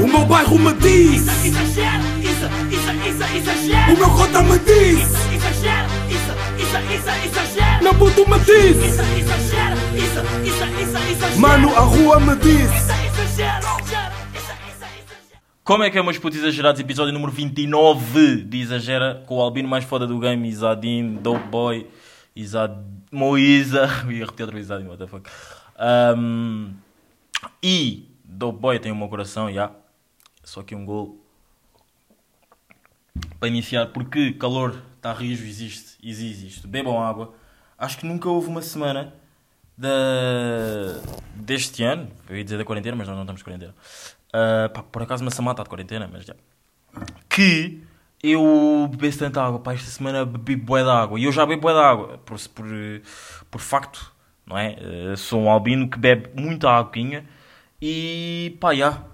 O meu bairro me diz Isso, exagero, isso, isso, isso, exagero O meu cota me diz Isso, exagero, isso, isso, isso, exagero Meu puto me diz Isso, exagero, isso, isso, isso, exagero Mano, a rua me diz Isso, exagero, Como é que é, meus putos exagerados? Episódio número 29 de Exagera, com o albino mais foda do game, Isadin, Dope Boy, Isad... Moisa. Ia repetir outra vez Isadin, what the fuck. Um, e Dope Boy tem o meu coração, já. Só que um gol para iniciar, porque calor está rijo, existe, existe isto. Bebam água. Acho que nunca houve uma semana da... deste ano, eu ia dizer da quarentena, mas nós não estamos de quarentena. Ah, pá, por acaso uma semana está de quarentena, mas já. Que eu bebesse tanta água, pá, esta semana bebi bué de água. E eu já bebo bué de água, por, por, por facto, não é? Ah, sou um albino que bebe muita aguinha. E pá, já.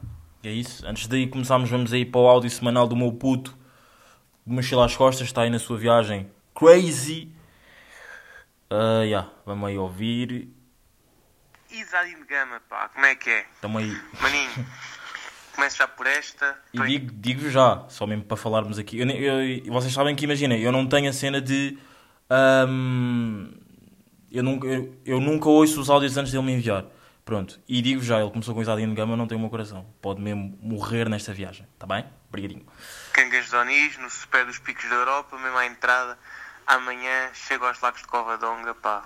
É isso. Antes daí começarmos, vamos aí para o áudio semanal do meu puto. De mochila às costas, está aí na sua viagem. Crazy. Ah, já, vamos aí ouvir. Isadin Gama, pá, como é que é? Estamos aí. Maninho, começo já por esta. E digo, digo já, só mesmo para falarmos aqui. Eu, eu- vocês sabem que, imaginem, eu não tenho a cena de. ahm, eu, nunca, eu, eu nunca ouço os áudios antes dele me enviar. Pronto. E digo já, ele começou com Isadinho de Gama, não tem o meu coração. Pode mesmo morrer nesta viagem. Está bem? Obrigadinho. Cangas de Onis, no super dos picos da Europa, mesmo à entrada. Amanhã chego aos lagos de Covadonga, pá.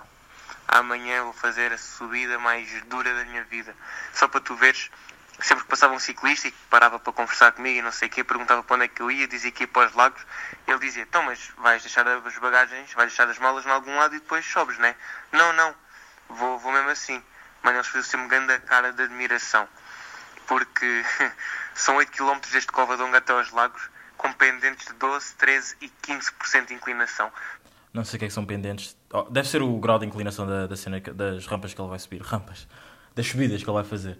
Amanhã vou fazer a subida mais dura da minha vida. Só para tu veres, sempre que passava um ciclista e que parava para conversar comigo e não sei o quê, perguntava para onde é que eu ia, dizia que ia para os lagos. Ele dizia, então, mas vais deixar as bagagens, vais deixar as malas em algum lado e depois sobes, né? Não, não, vou, vou mesmo assim. Mano, eles faziam sempre grande cara de admiração porque são 8 km desde Covadonga até aos lagos, com pendentes de 12, 13 e 15% de inclinação. Não sei o que é que são pendentes. Oh, deve ser o grau de inclinação da, da cena, das rampas que ele vai subir. Rampas. Das subidas que ele vai fazer.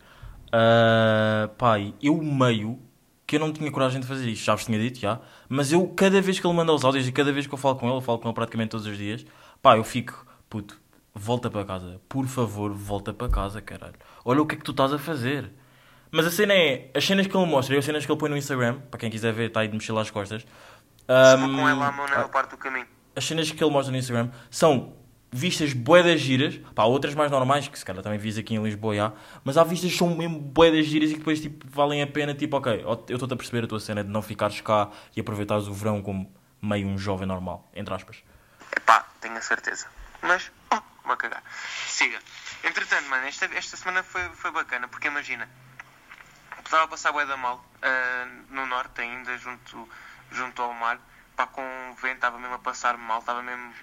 Ah, pai, eu meio que eu não tinha coragem de fazer isto. Já vos tinha dito, já. Mas eu, cada vez que ele manda os áudios e cada vez que eu falo com ele, eu falo com ele praticamente todos os dias. Pá, eu fico, puto, volta para casa. Por favor, volta para casa, caralho. Olha o que é que tu estás a fazer. Mas a cena é, as cenas que ele mostra e as cenas que ele põe no Instagram, para quem quiser ver, está aí de mochila às costas. Se vou ahm, com ela à mão na parte do caminho. as cenas que ele mostra no Instagram são vistas boedas giras, pá, outras mais normais, que se calhar também vis aqui em Lisboa, já, mas há vistas que são mesmo boedas giras e que depois tipo, valem a pena, tipo, ok, eu estou-te a perceber a tua cena de não ficares cá e aproveitares o verão como meio um jovem normal, entre aspas. Epá, tenho a certeza. Mas, hum, vou cagar. Siga. Entretanto, mano, esta, esta semana foi, foi bacana, porque imagina, estava a passar bué da mal, ah, no norte ainda, junto, junto ao mar, pá, com o vento, estava mesmo a passar mal, estava mesmo,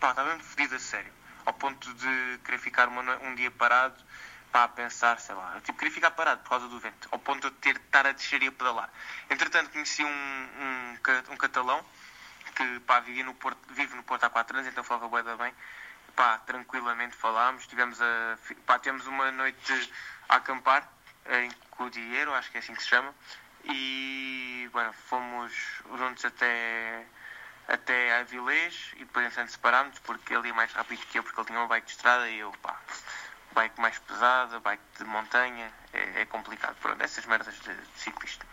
pá, estava mesmo fedido a sério, ao ponto de querer ficar uma um dia parado, pá, a pensar, sei lá, eu, tipo, queria ficar parado por causa do vento, ao ponto de ter de estar a descer e a pedalar. Entretanto, conheci um, um, um catalão, que pá, vivia no Porto, vive no Porto há 4 anos, então falava bué da bem. Pá, tranquilamente falámos, tivemos, a, pá, tivemos uma noite a acampar em Cudieiro, acho que é assim que se chama, e bueno, fomos juntos até, até a Vilês e depois entretanto separámos porque ele ia mais rápido que eu porque ele tinha uma bike de estrada e eu pá, bike mais pesada, bike de montanha, é, é complicado. Pronto, essas merdas de, de ciclista,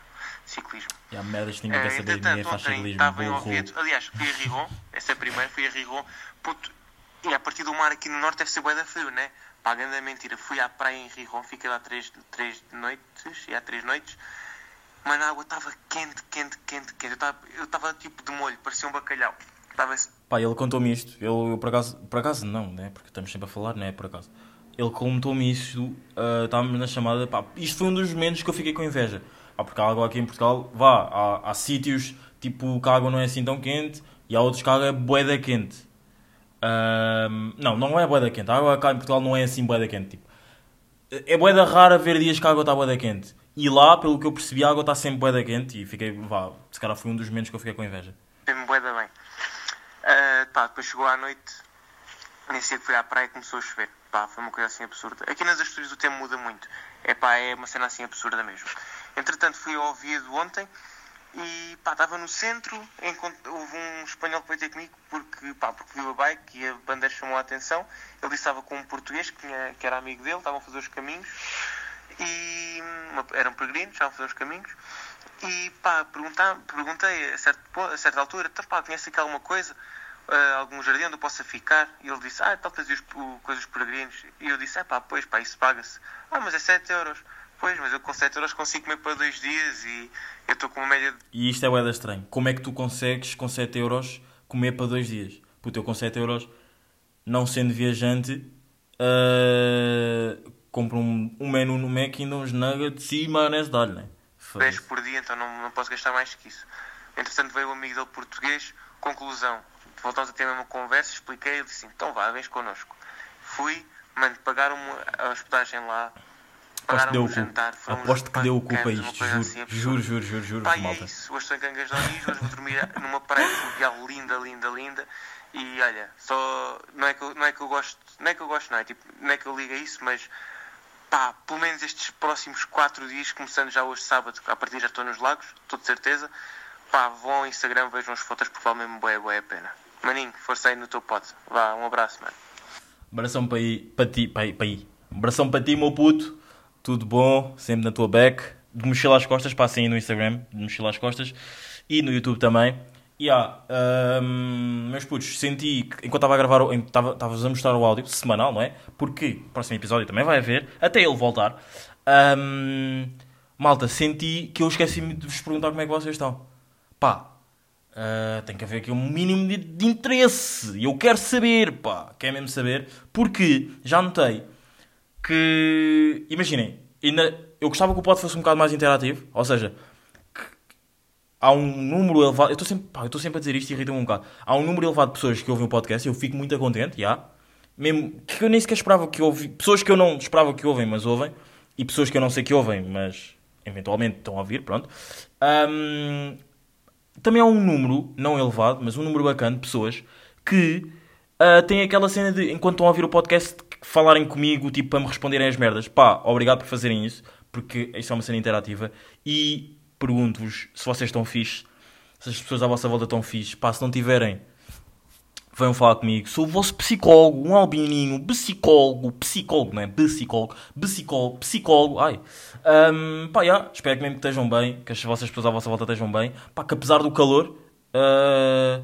ciclismo. E há merdas que ninguém quer saber, ninguém entretanto, faz ontem ciclismo, estava em. Oviedo, aliás, fui a Rigon, essa é a primeira, fui a Rigon, puto, e a partir do mar aqui no norte deve ser bué da frio, né? Pá, grande mentira, fui à praia em Rigon, fiquei lá três, três noites, e há três noites, mano, a água estava quente, quente, quente, quente, eu estava- eu tipo de molho, parecia um bacalhau, estava Pá, ele contou-me isto. Ele, eu, por acaso, por acaso não, né? Porque estamos sempre a falar, não é por acaso. Ele contou-me isto, ah, estávamos na chamada, pá, isto foi um dos momentos que eu fiquei com inveja. Pá, porque a água aqui em Portugal, vá, há, há sítios, tipo, que a água não é assim tão quente, e há outros que a água é boeda quente. Ahm, não, não é boeda quente. A água cá em Portugal não é assim boeda quente, tipo. É boeda rara ver dias que a água está boeda quente. E lá, pelo que eu percebi, a água está sempre boeda quente, e fiquei, vá, se calhar foi um dos momentos que eu fiquei com inveja. Fez-me bué da bem. Pá, depois chegou à noite, nesse dia que fui à praia começou a chover. Pá, foi uma coisa assim absurda. Aqui nas Astúrias o tempo muda muito. É pá, é uma cena assim absurda mesmo. Entretanto, fui ao Oviedo ontem e pá, estava no centro, houve um espanhol que veio ter comigo porque, pá, porque viu a bike e a bandeira chamou a atenção. Ele estava com um português que, tinha- que era amigo dele, estavam a fazer os caminhos. e eram peregrinos, estavam a fazer os caminhos. E pá, perguntei a, certo, a certa altura, então pá, conhece aqui alguma coisa? Ah, algum jardim onde eu possa ficar? E ele disse, ah, tal tens os, coisas peregrinos. E eu disse, ah pá, pois pá, isso paga-se. Ah, mas é 7 euros. Pois, mas eu com 7 euros consigo comer para dois dias e eu estou com uma média de E isto é bué estranho. Como é que tu consegues com 7 euros comer para dois dias? Puto, eu com 7 euros, não sendo viajante, uh, compro um, um menu no Mac e ainda uns nuggets e maionese de alho, né? 10 Foda-se. por dia, então não, não posso gastar mais que isso. Entretanto veio o amigo dele português, conclusão. Voltamos a ter a mesma conversa, expliquei, ele disse assim, então vá, vens connosco. Fui, mano, pagaram-me a hospedagem lá, Aposto que deu o cu. Aposto que deu o cu para isto, juro. assim absurda. Juro, juro, juro, juro, Pá, é malta. isso, hoje estou em Cangas de Onis, hoje vou dormir numa praia fluvial linda, linda, linda. E olha, só não é que eu, não é que eu gosto, não é que eu gosto, não é tipo, não é que eu ligo a isso, mas pá, pelo menos estes próximos 4 dias, começando já hoje sábado, a partir já estou nos lagos, estou de certeza. Pá, vão ao Instagram, vejam as fotos porque vale mesmo bué, bué a pena. Maninho, força aí no teu pote. Vá, um abraço, mano. Abração para aí, para ti, para aí, para aí. Abração para ti, meu puto. Tudo bom, sempre na tua back. De mochila às costas, passem aí no Instagram, de mochila às costas. E no YouTube também. E ah, hum, meus putos, senti que enquanto estava a gravar, o- em- estava estava a mostrar o áudio, semanal, não é? Porque próximo episódio também vai haver, até ele voltar. Hum, malta, senti que eu esqueci-me de vos perguntar como é que vocês estão. Pá, Uh, tem que haver aqui um mínimo de, de interesse. E eu quero saber, pá. Quero mesmo saber. Porque já notei que. Imaginem, ainda, eu gostava que o pod fosse um bocado mais interativo. Ou seja, há um número elevado. Eu estou sempre, eu estou sempre a dizer isto e irrita-me um bocado. Há um número elevado de pessoas que ouvem o podcast eu fico muito contente, já. Mesmo que eu nem sequer esperava que ouvi. Pessoas que eu não esperava que ouvem, mas ouvem. E pessoas que eu não sei que ouvem, mas eventualmente estão a ouvir, pronto. Ahm, também há um número, não elevado, mas um número bacana de pessoas que ah, têm aquela cena de, enquanto estão a ouvir o podcast, falarem comigo, tipo, para me responderem as merdas. Pá, obrigado por fazerem isso, porque isso é uma cena interativa. E pergunto-vos se vocês estão fixe, se as pessoas à vossa volta estão fixe. Pá, se não tiverem, venham falar comigo. Sou o vosso psicólogo, um albininho, psicólogo, psicólogo, não é? Psicólogo, psicólogo, psicólogo, ai. Ahm, pá, já, espero que mesmo que estejam bem, que as vossas pessoas à vossa volta estejam bem. Pá, que apesar do calor, ah,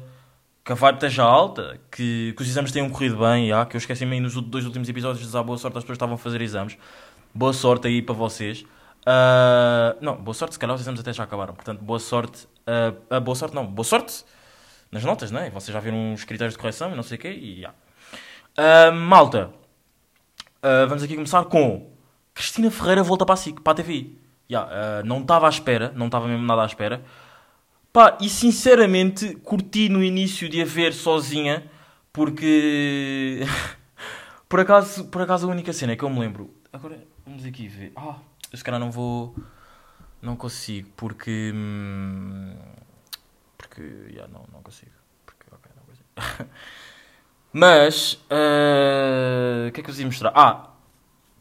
que a vibe esteja alta, que, que os exames tenham corrido bem, já, que eu esqueci-me nos dois últimos episódios de dizer boa sorte às pessoas que estavam a fazer exames. Boa sorte aí para vocês. Ah, não, boa sorte, se calhar os exames até já acabaram. Portanto, boa sorte. ah, ah, boa sorte, não, boa sorte nas notas, não é? Vocês já viram os critérios de correção e não sei o quê, e já. Malta, vamos aqui começar com Cristina Ferreira volta para a SIC, para a TV. Já, ah, não estava à espera, não estava mesmo nada à espera. Pá, e sinceramente curti no início de a ver sozinha, porque por acaso, por acaso a única cena que eu me lembro. Agora vamos aqui ver. Ah, eu se calhar não vou. Não consigo, porque. hum, porque. Yeah, não, não consigo. Porque, não consigo. Mas. ah, O que é que eu vos ia mostrar? Ah!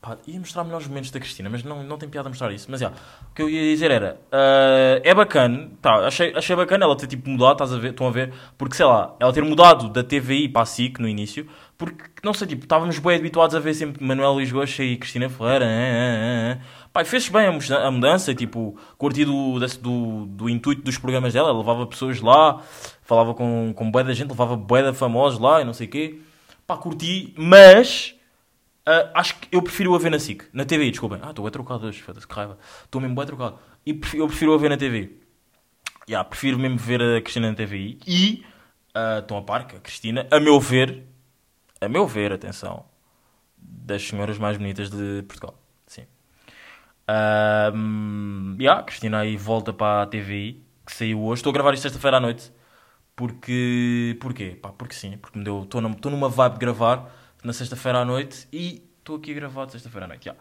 Pá, ia mostrar melhores momentos da Cristina, mas não, não tem piada mostrar isso. Mas já, o que eu ia dizer era: ah, é bacana, tá, achei, achei bacana ela ter tipo mudado, estás a ver, estão a ver, porque sei lá, ela ter mudado da TVI para a SIC no início, porque não sei, tipo, estávamos bem habituados a ver sempre Manuel Lisgoa e Cristina Ferreira, ah, ah, pá, fez bem a mudança, tipo, curti do, desse- do, do intuito dos programas dela, ela levava pessoas lá, falava com, com bué da gente, levava bué da famosos lá e não sei o quê, pá, curti, mas. Ah, acho que eu prefiro a ver na SIC, na TV, desculpem. Ah, estou a trocado hoje, foda-se, que raiva. Estou mesmo bem trocado. E prefiro, eu prefiro a ver na TV. Yeah, prefiro mesmo ver a Cristina na TVI. E, estão a par que a Cristina, a meu ver, a meu ver, atenção, das senhoras mais bonitas de Portugal. Sim. Hum, yeah, a Cristina aí volta para a TVI, que saiu hoje. Estou a gravar isto sexta-feira à noite. Porque. Porquê? Pá, porque sim, porque me deu. Estou numa vibe de gravar na sexta-feira à noite e estou aqui a gravar sexta-feira à noite. já.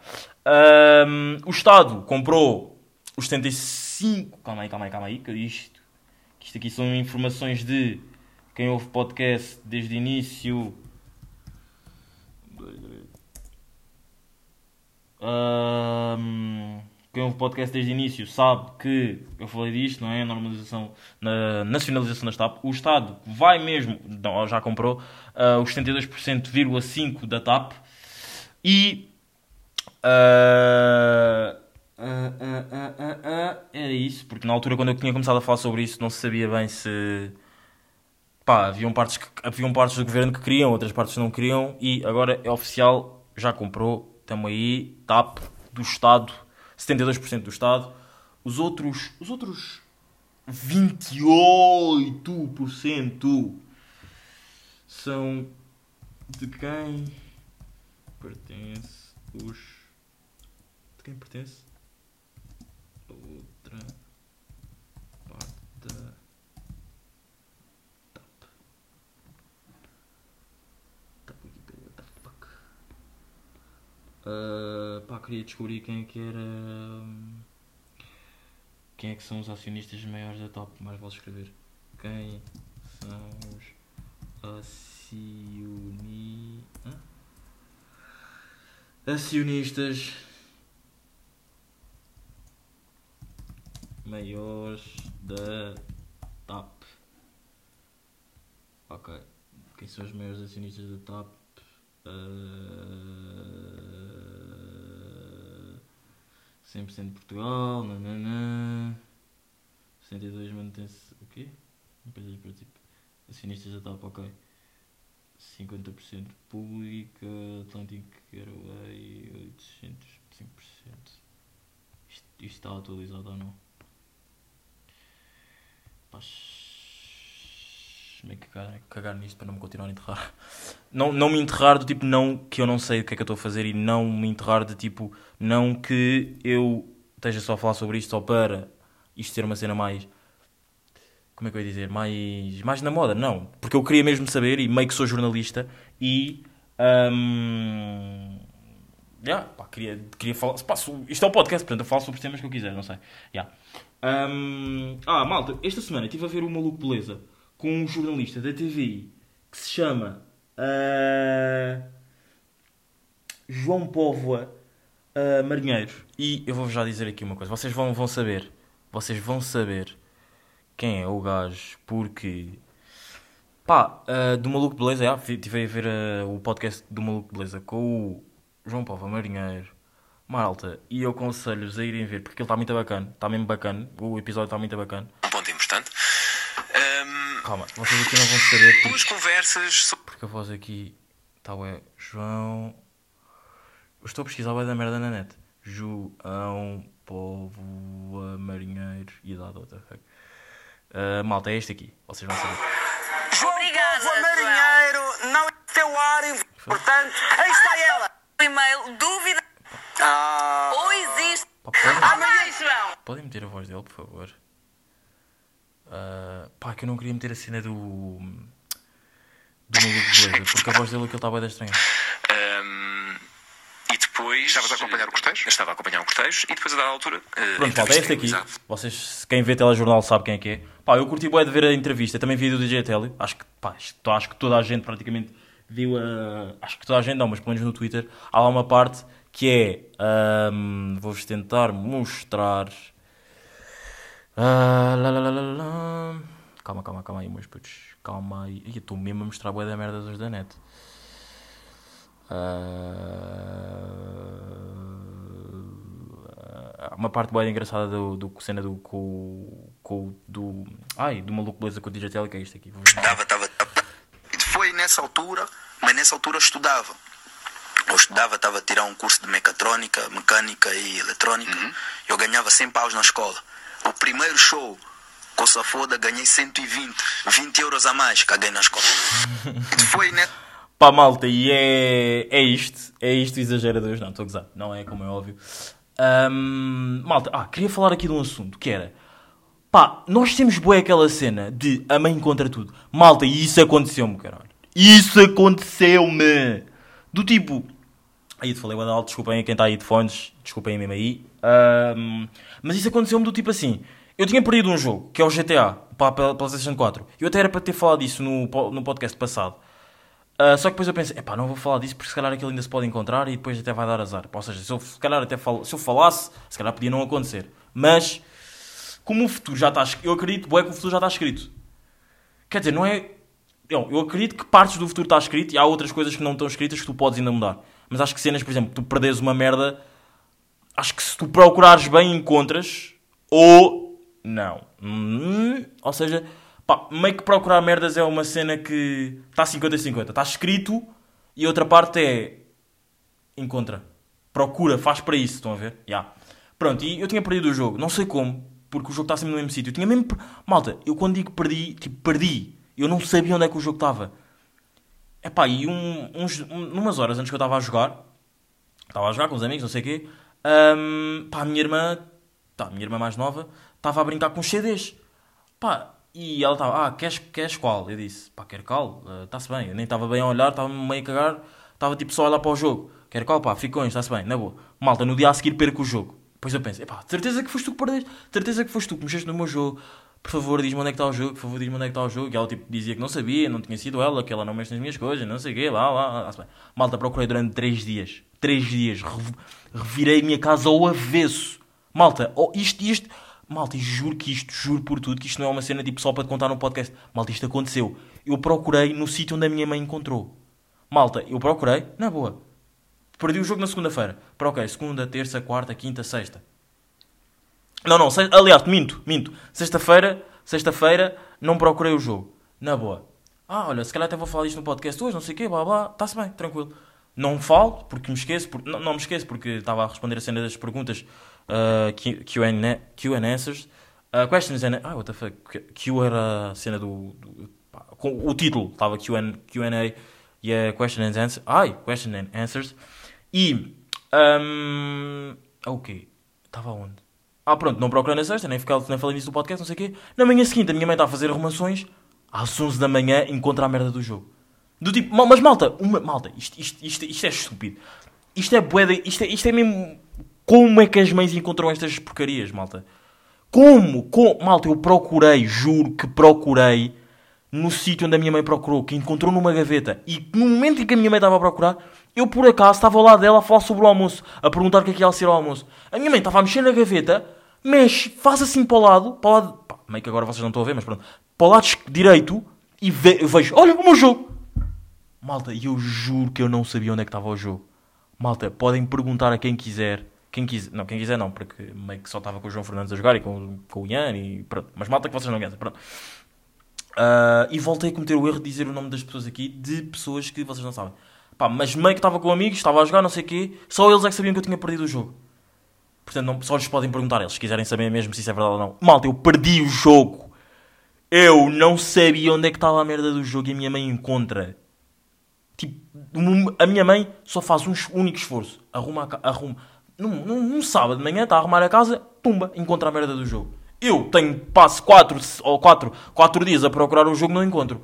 Ahm, o Estado comprou os 75. Calma aí, calma aí, calma aí, que isto. que isto aqui são informações de quem ouve podcast desde o início. Ahm, quem ouve podcast desde o início sabe que eu falei disto, não é? A normalização, na nacionalização da TAP. O Estado vai mesmo, não, já comprou ah, os 72,5% da TAP e ah, ah, era isso, porque na altura quando eu tinha começado a falar sobre isso não se sabia bem se. Pá, haviam partes, que, haviam partes do governo que queriam, outras partes não queriam, e agora é oficial, já comprou, estamos aí, TAP do Estado, 72% do Estado. Os outros, os outros 28% são de quem pertence os. De quem pertence a outra parte da TAP. TAP Wikipedia, what the fuck? Ah, pá, queria descobrir quem é que era. hum, Quem é que são os acionistas maiores da TAP? Mais vale escrever. Quem são os acioni... Acionistas maiores da TAP? Ok. Quem são os maiores acionistas da TAP? Uh... 100% de Portugal, nananã. 62 mantém-se. O quê? Empresas para tipo. Acionistas da TAP, ok. 50% pública, Atlantic Airway 800, 5%. Isto, isto está atualizado ou não? Pá, meio que cagar, cagar nisto para não me continuar a enterrar. Não, não me enterrar do tipo, não que eu não sei o que é que eu estou a fazer e não me enterrar de tipo, não que eu esteja só a falar sobre isto só para isto ser uma cena mais. Como é que eu ia dizer? Mais, mais na moda, não. Porque eu queria mesmo saber e meio que sou jornalista e. hum, yeah, pá, queria, queria falar. Pá, isto é um podcast, portanto eu falo sobre os temas que eu quiser, não sei. Yeah. Hum, ah, malta, esta semana estive a ver o Maluco Beleza com um jornalista da TVI que se chama ah, João Póvoa ah, Marinheiro. E eu vou-vos já dizer aqui uma coisa: vocês vão, vão saber, vocês vão saber quem é o gajo, porque pá, ah, do Maluco Beleza, já, estive a ver ah, o podcast do Maluco Beleza com o João Póvoa Marinheiro. Malta, e eu aconselho-vos a irem ver porque ele está muito bacana, está mesmo bacana, o episódio está muito bacana. um ponto importante. Ahm, Calma, vocês aqui não vão saber porque, duas conversas sobre porque a voz aqui está ué, João. Eu estou a pesquisar ué da merda na net. João Póvoa Marinheiro e the fuck. Ah, malta, é este aqui, vocês vão saber. Obrigada, João Marinheiro, não é teu ar importante. Aí está ela. O e-mail dúvida Ah, ou existe. Pá, podem, Ah, vai, João! podem meter a voz dele, por favor? Ah, pá, que eu não queria meter a cena do. do maluco de beleza, porque a voz dele aquilo está bem estranha. Ahm, e depois. Estavas a acompanhar o cortejo? Eu estava a acompanhar o cortejo e depois a dada altura. eh, Pronto, malta, é este aqui. exato. Vocês, quem vê telejornal sabe quem é que é. Pá, eu curti bué de ver a entrevista. Também vi do DJ Telly. Acho que, pá, isto- acho que toda a gente praticamente viu a... Acho que toda a gente não, mas pelo menos no Twitter. Há lá uma parte que é... ahm, Vou-vos tentar mostrar... Ah, lá, lá, lá, lá, lá. Calma, calma, calma aí, meus putos. Calma aí. Ih, eu Estou mesmo a mostrar bué da merda dos da net. Ah, uma parte bem engraçada do, do cena do com, com o- do ai do maluco beleza com o DJ Telly que é isto aqui. Estava, estava. E Foi nessa altura, mas nessa altura eu estudava. Eu estudava, estava a tirar um curso de mecatrônica, mecânica e eletrônica. Eu ganhava 100 paus na escola. O primeiro show com Safoda ganhei 120, 20 euros a mais, caguei na escola. E Foi nessa Pá, malta, e é, é isto. É isto, exagera Deus. Não, estou a gozar. Não é como é óbvio. Ahm, malta, ah, queria falar aqui de um assunto que era. Pá, nós temos boa aquela cena de a mãe contra tudo. Malta, e isso aconteceu-me, caralho. Isso aconteceu-me. Do tipo. Aí te falei, alto, desculpem a quem está aí de fones, desculpem mesmo aí. Ahm, mas isso aconteceu-me do tipo assim. Eu tinha perdido um jogo, que é o GTA, para a PlayStation 4. Eu até era para ter falado disso no, no podcast passado. Ah, só que depois eu pensei, epá, não vou falar disso porque se calhar aquilo ainda se pode encontrar e depois até vai dar azar. Ou seja, se eu, se calhar até falo, se eu falasse, se calhar podia não acontecer. Mas, como o futuro já está escrito, eu acredito, bué, que o futuro já está escrito. Quer dizer, não é. Eu, eu acredito que partes do futuro está escrito e há outras coisas que não estão escritas que tu podes ainda mudar. Mas acho que cenas, por exemplo, tu perdes uma merda, acho que se tu procurares bem, encontras. Ou não. Hum, ou seja, pá, meio que procurar merdas é uma cena que está 50-50. Está escrito e outra parte é. Encontra. Procura, faz para isso, estão a ver? Ya. Pronto, e eu tinha perdido o jogo. Não sei como, porque o jogo está sempre no mesmo sítio. Eu tinha mesmo. Malta, eu quando digo perdi, tipo, perdi. Eu não sabia onde é que o jogo estava. Epá, e um, uns, um, numas horas antes que eu estava a jogar, estava a jogar com os amigos, não sei o quê, hum, pá, a minha irmã, tá, a minha irmã mais nova, estava a brincar com os CDs. Pá, e ela estava, ah, queres, queres qual? Eu disse, pá, quero qual? Está-se bem. Eu nem estava bem a olhar, estava meio a cagar, estava tipo só a olhar para o jogo. Quero qual? Pá, ficões, está-se bem, na boa. Malta, no dia a seguir perco o jogo. Depois eu penso, epá, certeza que foste tu que perdeste, de certeza que foste tu que mexeste no meu jogo. Por favor, diz-me onde é que está o jogo, por favor, diz-me onde é que está o jogo. E ela tipo dizia que não sabia, não tinha sido ela, que ela não mexe nas minhas coisas, não sei o quê, lá, lá, lá. Bem. Malta, procurei durante 3 dias. 3 dias. Rev- Revirei a minha casa ao avesso. Malta, oh, isto, isto. Malta, juro que isto, juro por tudo, que isto não é uma cena tipo só para te contar no podcast. Malta, isto aconteceu. Eu procurei no sítio onde a minha mãe encontrou. Malta, eu procurei, na boa. Perdi o jogo na segunda-feira. Procurei segunda, terça, quarta, quinta, sexta. Não, não, aliás, minto, minto. Sexta-feira, sexta-feira, não procurei o jogo. Na boa. Ah, olha, se calhar até vou falar isto no podcast hoje, não sei o quê, blá blá, está-se bem, tranquilo. Não falo, porque me esqueço, porque, não, não me esqueço, porque estava a responder a cena das perguntas uh, Q- and Answers. Uh, questions and... Ah, what the fuck? Q era a cena do... do- pá, com o título, estava Q&A e a Question and Answers. Ai, Question and Answers. E... Um, ok. Estava onde? Ah, pronto, não procurei na sexta, nem, fiquei, nem falei nisso do podcast, não sei o quê. Na manhã seguinte, a minha mãe está a fazer arrumações. Às 11 da manhã, encontra a merda do jogo. Do tipo, "Ma- mas malta, uma, malta, isto, isto, isto, isto é estúpido. Isto é de- isto é, isto é mesmo... Como é que as mães encontram estas porcarias, malta? Como? Com... Malta, eu procurei, juro que procurei no sítio onde a minha mãe procurou, que encontrou numa gaveta. E no momento em que a minha mãe estava a procurar, eu por acaso estava ao lado dela a falar sobre o almoço, a perguntar o que é que ia ser ao almoço. A minha mãe estava a mexer na gaveta, mexe, faz assim para o lado, para o lado, pá, meio que agora vocês não estão a ver, mas pronto, para o lado direito e ve- vejo, olha o meu jogo. Malta, e eu juro que eu não sabia onde é que estava o jogo. Malta, podem perguntar a quem quiser. Quem quiser, não, quem quiser não, porque meio que só estava com o João Fernandes a jogar e com, com o Ian e pronto. Mas malta que vocês não conhecem, pronto. Ah, e voltei a cometer o erro de dizer o nome das pessoas aqui, de pessoas que vocês não sabem. Pá, mas meio que estava com amigos, estava a jogar, não sei o quê, só eles é que sabiam que eu tinha perdido o jogo. Portanto, não, só lhes podem perguntar eles, se quiserem saber mesmo se isso é verdade ou não. Malta, eu perdi o jogo. Eu não sabia onde é que estava a merda do jogo e a minha mãe encontra. Tipo, a minha mãe só faz um único esforço. Arruma, a arruma. Num, num, num sábado de manhã está a arrumar a casa, pumba, encontra a merda do jogo. Eu tenho, passo 4 ou 4 quatro dias a procurar o jogo, não encontro.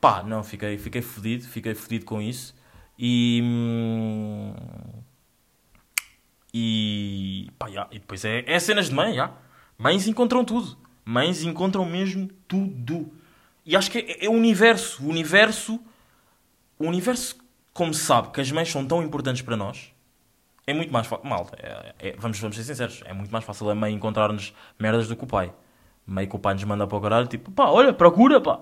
Pá, não, fiquei, fiquei fodido, fiquei fodido com isso. E. hum, E. Pá, e depois é, é cenas de mãe, já. Mães encontram tudo. Mães encontram mesmo tudo. E acho que é, é o universo. O universo. O universo, como se sabe que as mães são tão importantes para nós, é muito mais fácil. Malta, é- é- vamos, vamos ser sinceros. É muito mais fácil a mãe encontrar-nos merdas do que o pai. Meio que o pai nos manda para o caralho, tipo, pá, olha, procura, pá.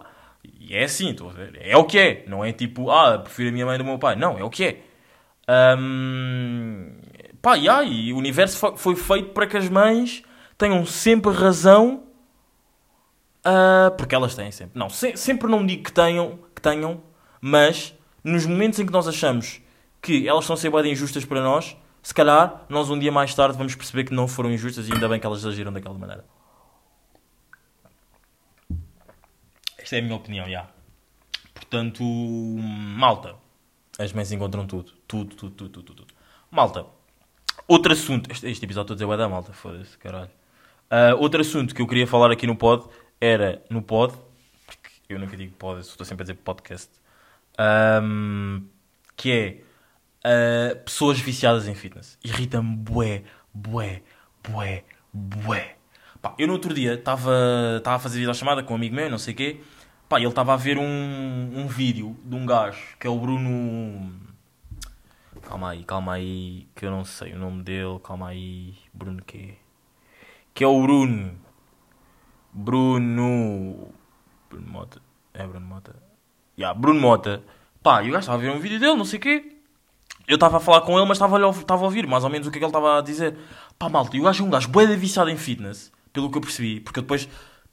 E é assim, estou a ver. É o que é. Não é tipo, ah, prefiro a minha mãe do meu pai. Não, é o que é. Ahm, pá, yeah, e o universo fo- foi feito para que as mães tenham sempre razão. ah, porque elas têm sempre. Não, se- sempre não digo que tenham, que tenham, mas nos momentos em que nós achamos que elas estão a ser bem injustas para nós, se calhar nós um dia mais tarde vamos perceber que não foram injustas e ainda bem que elas agiram daquela maneira. Esta é a minha opinião, já. Portanto, malta. As mães encontram tudo. Tudo, tudo, tudo, tudo, tudo. Malta. Outro assunto. Este, este episódio estou a dizer bué da malta, foda-se, caralho. Ah, outro assunto que eu queria falar aqui no pod era no pod, porque eu nunca digo pod, estou sempre a dizer podcast, ahm, que é ah, pessoas viciadas em fitness. Irrita-me bué, bué, bué, bué. Pá, eu no outro dia estava a fazer videochamada com um amigo meu, não sei o quê. Pá, ele estava a ver um, um vídeo de um gajo que é o Bruno. Calma aí, calma aí, que eu não sei o nome dele. Calma aí, Bruno quê? Que é o Bruno. Bruno. Bruno Mota. É Bruno Mota. Ya, Bruno Mota. Pá, e o gajo estava a ver um vídeo dele, não sei o quê. Eu estava a falar com ele, mas estava a, a ouvir mais ou menos o que é que ele estava a dizer. Pá, malta, e o gajo é um gajo bué viciado em fitness, pelo que eu percebi, porque eu depois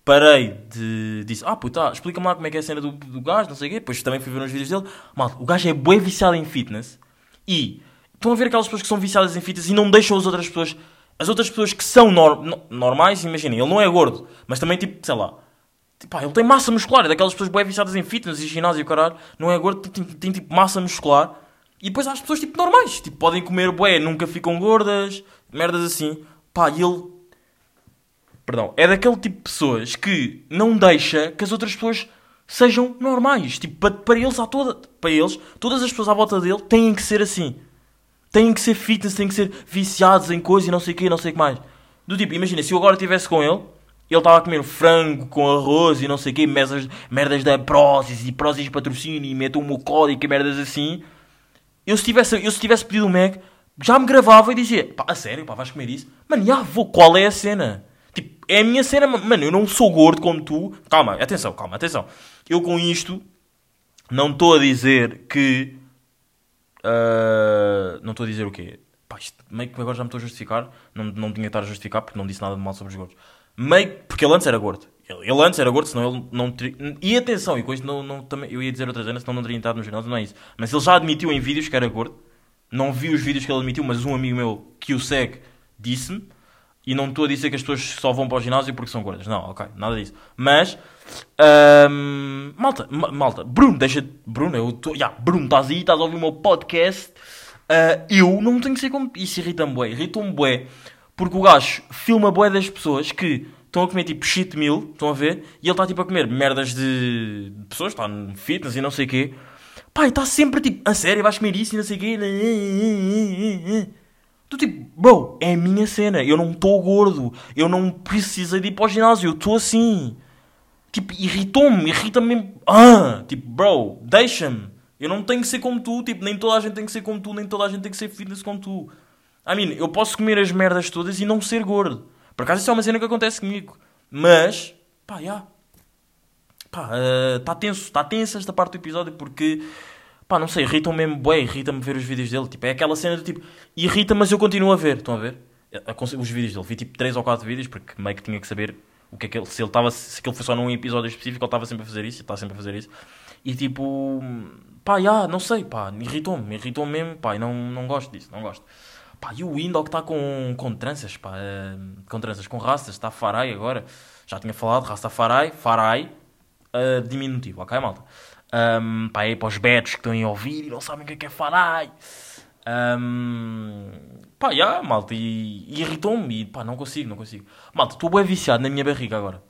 parei de. Disse, ah, puta, explica-me lá como é que é a cena do, do gajo, não sei o quê. Depois também fui ver uns vídeos dele. Malta, o gajo é bué viciado em fitness e estão a ver aquelas pessoas que são viciadas em fitness e não deixam as outras pessoas. As outras pessoas que são nor- no- normais, imaginem, ele não é gordo, mas também tipo, sei lá. Ele tem massa muscular, é daquelas pessoas bué viciadas em fitness e ginásio e caralho, não é gordo, tem, tem, tem, tipo massa muscular. E depois há as pessoas tipo normais, tipo, podem comer bué, nunca ficam gordas, merdas assim. Pá, e ele Perdão, é daquele tipo de pessoas que não deixa que as outras pessoas sejam normais. Tipo, para, para eles, há toda, para eles, todas as pessoas à volta dele têm que ser assim. Têm que ser fitness, têm que ser viciados em coisas e não sei o quê, não sei o que mais. Do tipo, imagina, se eu agora estivesse com ele, ele estava a comer frango com arroz e não sei o quê, merdas, da Prozis e Prozis patrocínio e metam o código e merdas assim. Eu se tivesse, eu se tivesse pedido um Mac, já me gravava e dizia, pá, a sério, pá, vais comer isso? Mano, já vou, qual é a cena? Tipo, é a minha cena, mano, eu não sou gordo como tu. Calma, atenção, calma, atenção. Eu com isto, não estou a dizer que... ah, não estou a dizer o quê? Pá, isto, meio que agora já me estou a justificar. Não, não tinha que estar a justificar porque não disse nada de mal sobre os gordos. Meio que- porque ele antes era gordo. Ele, ele antes era gordo, senão ele não teria... E atenção, e com isto não, não, também, eu ia dizer outra cena, senão não teria entrado no ginásio, não é isso. Mas ele já admitiu em vídeos que era gordo. Não vi os vídeos que ele admitiu, mas um amigo meu que o segue disse-me. E não estou a dizer que as pessoas só vão para o ginásio porque são gordas. Não, ok, nada disso. Mas, ahm, malta, ma- malta, Bruno, deixa. Bruno, eu estou. Yeah, Bruno, estás aí, estás a ouvir o meu podcast. Ah, eu não tenho que ser como. Isso irrita-me bué, irrita-me bué. Porque o gajo filma bué das pessoas que estão a comer tipo shit meal, estão a ver? E ele está tipo a comer merdas de, de pessoas, está no fitness e não sei o quê. Pá, está sempre tipo, a sério, vais comer isso e não sei o quê. Tu tipo, bro, é a minha cena. Eu não estou gordo. Eu não precisei de ir para o ginásio. Eu estou assim. Tipo, irritou-me. Irrita-me. Ah, tipo, bro, deixa-me. Eu não tenho que ser como tu. Tipo, nem toda a gente tem que ser como tu. Nem toda a gente tem que ser fitness como tu. I mean, eu posso comer as merdas todas e não ser gordo. Por acaso isso é uma cena que acontece comigo. Mas, pá, já. Pá, está tenso. Está tenso esta parte do episódio porque... Pá, não sei, irritam-me mesmo bué, irrita-me ver os vídeos dele. Tipo, é aquela cena do tipo, irrita, mas eu continuo a ver. Estão a ver? Os vídeos dele. Vi tipo 3 ou 4 vídeos, porque meio que tinha que saber o que é que ele, se ele estava, se aquele foi só num episódio específico, ele estava sempre a fazer isso, está sempre a fazer isso. E tipo, pá, já, não sei, pá, irritou-me, irritou-me mesmo, pá, e não, não gosto disso, não gosto. Pá, e o que está com, com tranças, pá, eh, com tranças, com raças, está Farai agora. Já tinha falado, raça Farai, Farai, uh, diminutivo, ok, malta? Um, pá, aí para os betos que estão a ouvir e não sabem o que é que é Farai. Um, pá, já, malta, e, e irritou-me e pá, não consigo, não consigo. Malta, estou bem viciado na minha barriga agora.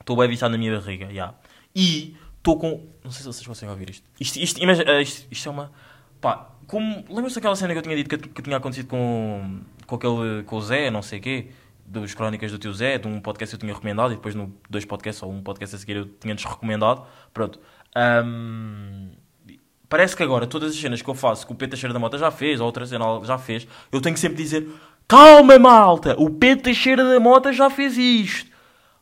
Estou bem viciado na minha barriga, já. E estou com. Não sei se vocês conseguem ouvir isto. Isto, isto, imagina- eh, isto, isto é uma. Pá, como. Lembra-se daquela cena que eu tinha dito que, que tinha acontecido com, com aquele. com o Zé, não sei o quê? Dos Crónicas do Tio Zé, de um podcast que eu tinha recomendado e depois no dois podcasts ou um podcast a seguir eu tinha desrecomendado. Pronto. Ahm, parece que agora todas as cenas que eu faço que o Pedro Teixeira da Mota já fez, ou outra cena já fez, eu tenho que sempre dizer: Calma, malta, o Pedro Teixeira da Mota já fez isto.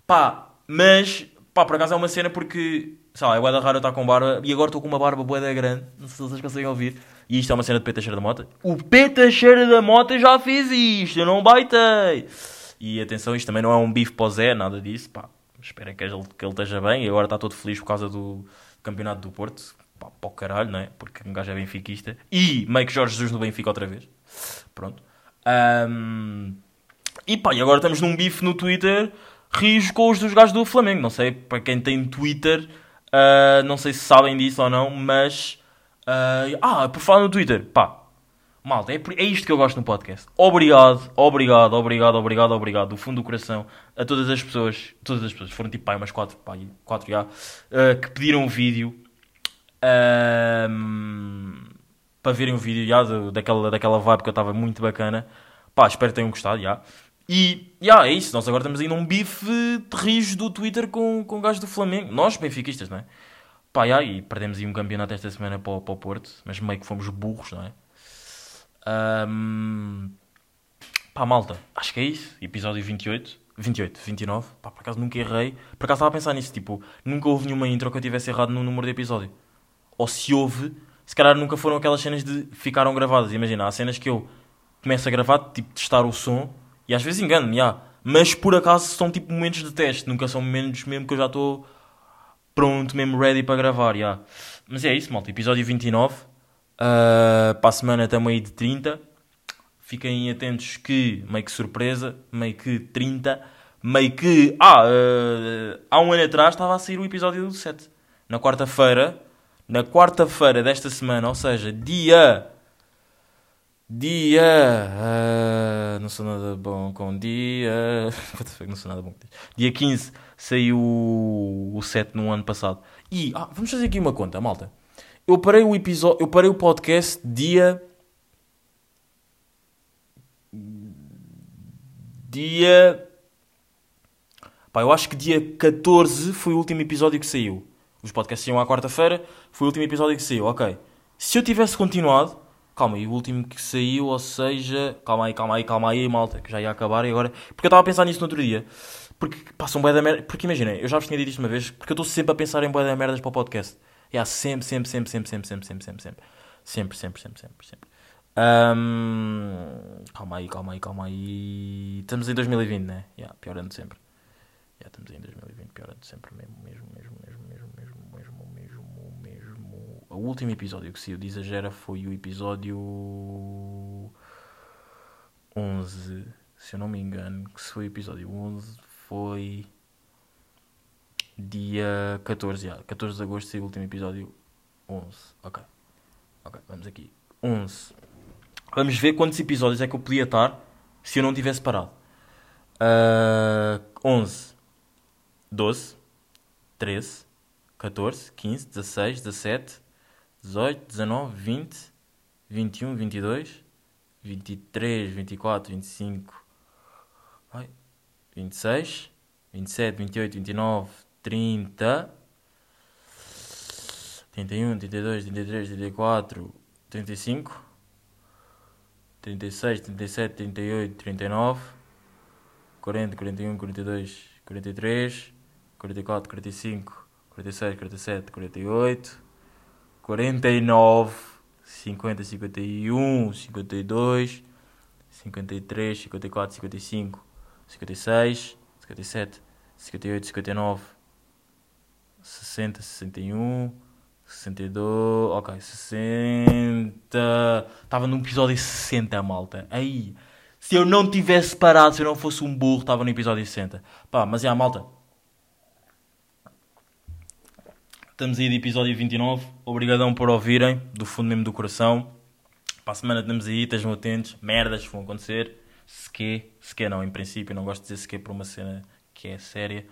Pá, mas, pá, por acaso é uma cena porque, sei lá, é da raro estar com barba e agora estou com uma barba bué da grande. Não sei se vocês conseguem ouvir. E isto é uma cena de Pedro Teixeira da Mota. O Pedro Teixeira da Mota já fez isto, eu não baitei. E atenção, isto também não é um bife Zé, nada disso, pá. Espero que ele, que ele esteja bem e agora está todo feliz por causa do campeonato do Porto. Pá, para o caralho, não é? Porque um gajo é benfiquista. E meio que Jorge Jesus no Benfica outra vez. Pronto. Ahm, e pá, e agora estamos num bife no Twitter rios com os dos gajos do Flamengo. Não sei, para quem tem Twitter, ah, não sei se sabem disso ou não, mas... ah, ah, por falar no Twitter, pá. Malta, é, é isto que eu gosto no podcast. Obrigado, obrigado, obrigado, obrigado, obrigado, do fundo do coração, a todas as pessoas, todas as pessoas, foram tipo pá, umas quatro, pá, quatro já, ah, que pediram o vídeo para verem o vídeo já, daquela, daquela vibe que eu estava muito bacana. Pá, espero que tenham gostado, já. E, já, é isso. Nós agora estamos aí num bife rios do Twitter com, com gajos do Flamengo. Nós, benfiquistas, não é? Pá, já, e perdemos aí um campeonato esta semana para, o- para o Porto. Mas meio que fomos burros, não é? Ahm, pá, malta, acho que é isso. Episódio 28. 28, 29. Pá, por acaso nunca errei. Por acaso estava a pensar nisso. Tipo, nunca houve nenhuma intro que eu tivesse errado no número de episódio. Ou se houve, se calhar nunca foram aquelas cenas de ficaram gravadas. Imagina, há cenas que eu começo a gravar, tipo, testar o som, e às vezes engano-me, já. Mas por acaso são tipo momentos de teste, nunca são momentos mesmo que eu já estou pronto, mesmo ready para gravar, já. Mas é isso, malta. Episódio 29. Uh, para a semana estamos aí de 30. Fiquem atentos que, meio que surpresa, meio que 30, meio que. Ah, uh, há um ano atrás estava a sair o episódio do 7. Na quarta-feira, na quarta-feira desta semana, ou seja, dia. Dia. ah, não sou nada bom com dia. Não sou nada bom com dia. Dia 15 saiu o 7 no ano passado. E ah, vamos fazer aqui uma conta, malta. Eu parei o episódio, eu parei o podcast dia dia Pá, eu acho que dia 14 foi o último episódio que saiu. Os podcasts iam à quarta-feira, foi o último episódio que saiu, ok. Se eu tivesse continuado, calma aí, o último que saiu, ou seja, calma aí, calma aí, calma aí, malta, que já ia acabar e agora. Porque eu estava a pensar nisso no outro dia. Porque passam bué da merda. Porque imagina, eu já vos tinha dito isto uma vez, porque eu estou sempre a pensar em bué da merdas para o podcast. E há sempre, sempre, sempre, sempre, sempre, sempre, sempre, sempre, sempre. Sempre, sempre, sempre, sempre, sempre. Ahm, calma aí, calma aí, calma aí. Estamos em 2020, né? Yeah, pior ano de sempre. Já estamos em 2020, pior ano de sempre, mesmo, mesmo, mesmo, mesmo, mesmo. O último episódio que saiu de Exagera foi o episódio 11, se eu não me engano, que se foi o episódio 11, foi dia 14, já, 14 de agosto saiu o último episódio 11, ok, ok, vamos aqui, 11. Vamos ver quantos episódios é que eu podia estar se eu não tivesse parado. Ah, 11, 12, 13, 14, 15, 16, 17, 18, 19, 20, 21, 22, 23, 24, 25, ai, 26, 27, 28, 29, 30, 31, 32, 33, 34, 35, 36, 37, 38, 39, 40, 41, 42, 43, 44, 45, 46, 47, 48, 49, 50, 51, 52, 53, 54, 55, 56, 57, 58, 59, 60, 61, 62, ok, 60. Estava no episódio 60, malta. Aí, se eu não tivesse parado, se eu não fosse um burro, estava no episódio 60. Pá, mas é a malta. Estamos aí de episódio 29. Obrigadão por ouvirem, do fundo mesmo do coração. Para a semana estamos aí, estejam atentos. Merdas vão acontecer. Se que, se que não, em princípio, não gosto de dizer se que por uma cena que é séria.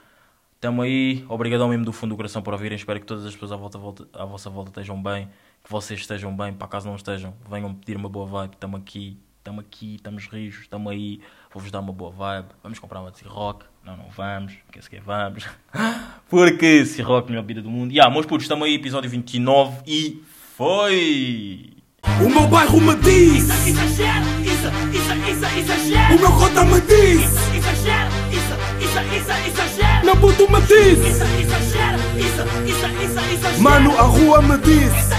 Estamos aí, obrigadão mesmo do fundo do coração por ouvirem. Espero que todas as pessoas à, volta, volta, à vossa volta estejam bem, que vocês estejam bem. Para caso não estejam, venham pedir uma boa vibe. Estamos aqui, estamos aqui, estamos rijos, estamos aí. Vou-vos dar uma boa vibe. Vamos comprar uma de rock. Não, não vamos, que sequer vamos. Porque se rock, é melhor vida do mundo. E yeah, meus putos, estamos aí, episódio 29 e foi! O meu bairro me diz. Isso, é exagero, isso, isso, isso, O meu cota me diz. Isso, isso, isso, isso, Meu puto me diz. Isso, isso, isso, isso, Mano, a rua me diz.